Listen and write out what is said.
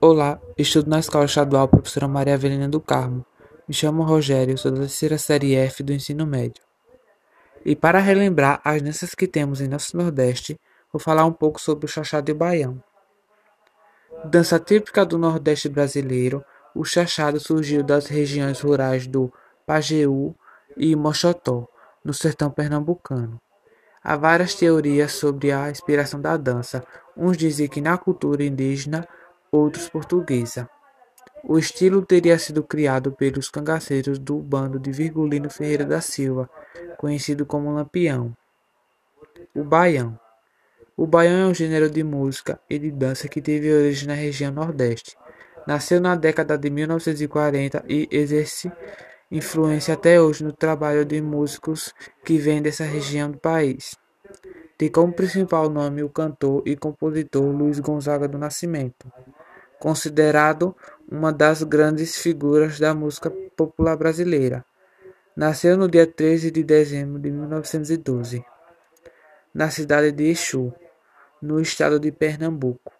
Olá, estudo na Escola Estadual Professora Maria Avelina do Carmo. Me chamo Rogério, sou da terceira série F do ensino médio. E para relembrar as danças que temos em nosso Nordeste, vou falar um pouco sobre o chachado e o baião. Dança típica do Nordeste brasileiro, o chachado surgiu das regiões rurais do Pajeú e Mochotó, no sertão pernambucano. Há várias teorias sobre a inspiração da dança. Uns dizem que na cultura indígena outros portuguesa. O estilo teria sido criado pelos cangaceiros do bando de Virgulino Ferreira da Silva, conhecido como Lampião. O baião. O baião é um gênero de música e de dança que teve origem na região Nordeste. Nasceu na década de 1940 e exerce influência até hoje no trabalho de músicos que vêm dessa região do país. Tem como principal nome o cantor e compositor Luiz Gonzaga do Nascimento considerado uma das grandes figuras da música popular brasileira. Nasceu no dia 13 de dezembro de 1912, na cidade de Exu, no estado de Pernambuco.